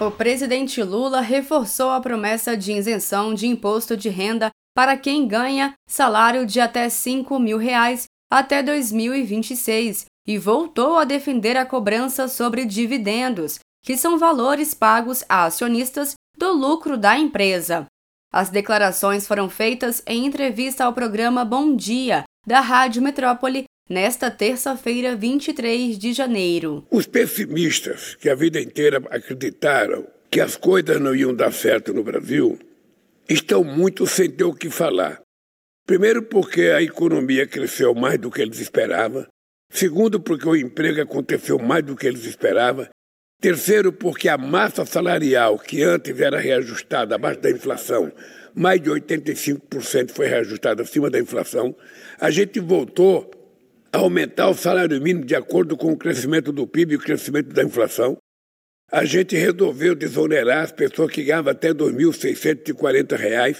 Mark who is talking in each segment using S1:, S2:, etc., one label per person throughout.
S1: O presidente Lula reforçou a promessa de isenção de imposto de renda para quem ganha salário de até 5 mil reais até 2026 e voltou a defender a cobrança sobre dividendos, que são valores pagos a acionistas do lucro da empresa. As declarações foram feitas em entrevista ao programa Bom Dia, da Rádio Metrópole, nesta terça-feira, 23 de janeiro.
S2: Os pessimistas que a vida inteira acreditaram que as coisas não iam dar certo no Brasil estão muito sem ter o que falar. Primeiro, porque a economia cresceu mais do que eles esperavam. Segundo, porque o emprego aconteceu mais do que eles esperavam. Terceiro, porque a massa salarial, que antes era reajustada abaixo da inflação, mais de 85% foi reajustada acima da inflação. A gente voltou aumentar o salário mínimo de acordo com o crescimento do PIB e o crescimento da inflação. A gente resolveu desonerar as pessoas que ganhavam até R$ 2.640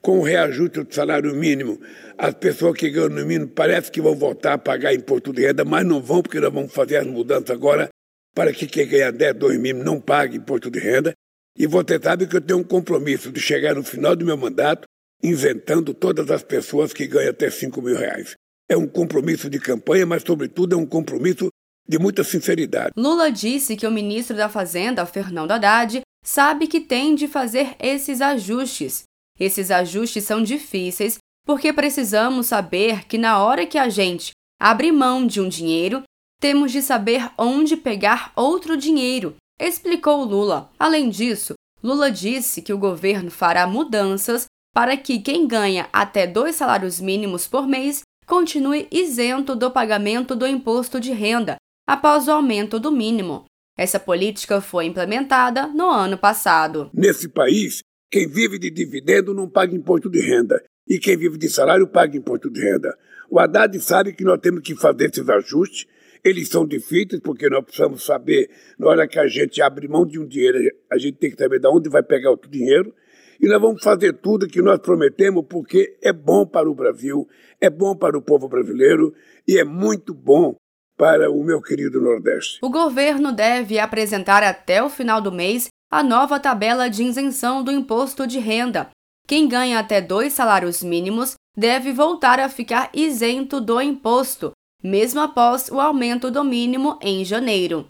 S2: com o reajuste do salário mínimo. As pessoas que ganham no mínimo parece que vão voltar a pagar imposto de renda, mas não vão, porque nós vamos fazer as mudanças agora para que quem ganha 10, 2 mil não pague imposto de renda. E você sabe que eu tenho um compromisso de chegar no final do meu mandato isentando todas as pessoas que ganham até 5 mil reais é um compromisso de campanha, mas, sobretudo, é um compromisso de muita sinceridade.
S1: Lula disse que o ministro da Fazenda, Fernando Haddad, sabe que tem de fazer esses ajustes. Esses ajustes são difíceis porque precisamos saber que na hora que a gente abre mão de um dinheiro, temos de saber onde pegar outro dinheiro, explicou Lula. Além disso, Lula disse que o governo fará mudanças para que quem ganha até dois salários mínimos por mês continue isento do pagamento do imposto de renda após o aumento do mínimo. Essa política foi implementada no ano passado.
S2: Nesse país, quem vive de dividendo não paga imposto de renda e quem vive de salário paga imposto de renda. O Haddad sabe que nós temos que fazer esses ajustes. Eles são difíceis porque nós precisamos saber, na hora que a gente abre mão de um dinheiro, a gente tem que saber de onde vai pegar outro dinheiro. E nós vamos fazer tudo que nós prometemos porque é bom para o Brasil, é bom para o povo brasileiro e é muito bom para o meu querido Nordeste.
S1: O governo deve apresentar até o final do mês a nova tabela de isenção do imposto de renda. Quem ganha até dois salários mínimos deve voltar a ficar isento do imposto, mesmo após o aumento do mínimo em janeiro.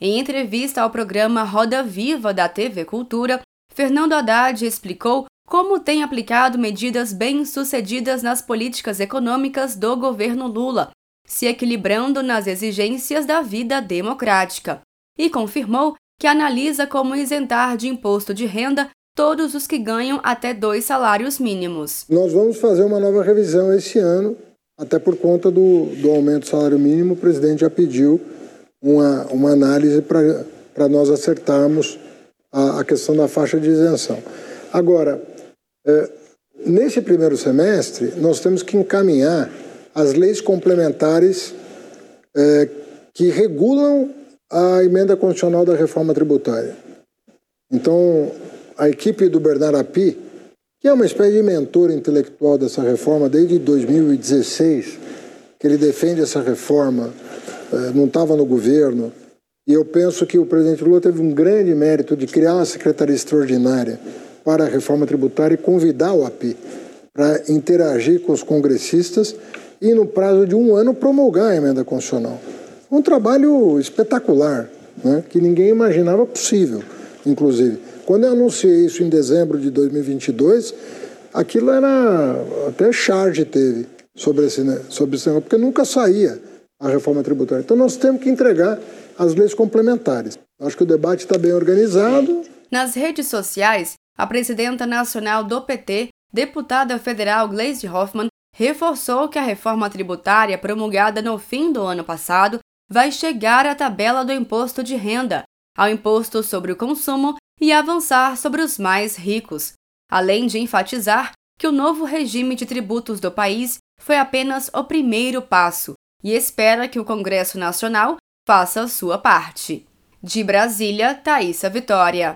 S1: Em entrevista ao programa Roda Viva da TV Cultura, Fernando Haddad explicou como tem aplicado medidas bem-sucedidas nas políticas econômicas do governo Lula, se equilibrando nas exigências da vida democrática, e confirmou que analisa como isentar de imposto de renda todos os que ganham até dois salários mínimos.
S3: Nós vamos fazer uma nova revisão esse ano, até por conta do, do aumento do salário mínimo, o presidente já pediu uma, uma análise para nós acertarmos a, questão da faixa de isenção. Agora, é, nesse primeiro semestre, nós temos que encaminhar as leis complementares é, que regulam a emenda constitucional da reforma tributária. Então, a equipe do Bernardo Api, que é uma espécie de mentor intelectual dessa reforma desde 2016, que ele defende essa reforma, é, não estava no governo, e eu penso que o presidente Lula teve um grande mérito de criar uma secretaria extraordinária para a reforma tributária e convidar o AP para interagir com os congressistas e, no prazo de um ano, promulgar a emenda constitucional. Um trabalho espetacular, né, que ninguém imaginava possível, inclusive. Quando eu anunciei isso em dezembro de 2022, aquilo era. Até charge teve sobre esse, né, sobre esse negócio, porque nunca saía a reforma tributária. Então nós temos que entregar as leis complementares. Acho que o debate está bem organizado.
S1: Nas redes sociais, a presidenta nacional do PT, deputada federal Gleisi Hoffmann, reforçou que a reforma tributária promulgada no fim do ano passado vai chegar à tabela do imposto de renda, ao imposto sobre o consumo e avançar sobre os mais ricos, além de enfatizar que o novo regime de tributos do país foi apenas o primeiro passo e espera que o Congresso Nacional faça a sua parte. De Brasília, Thaisa Vitória.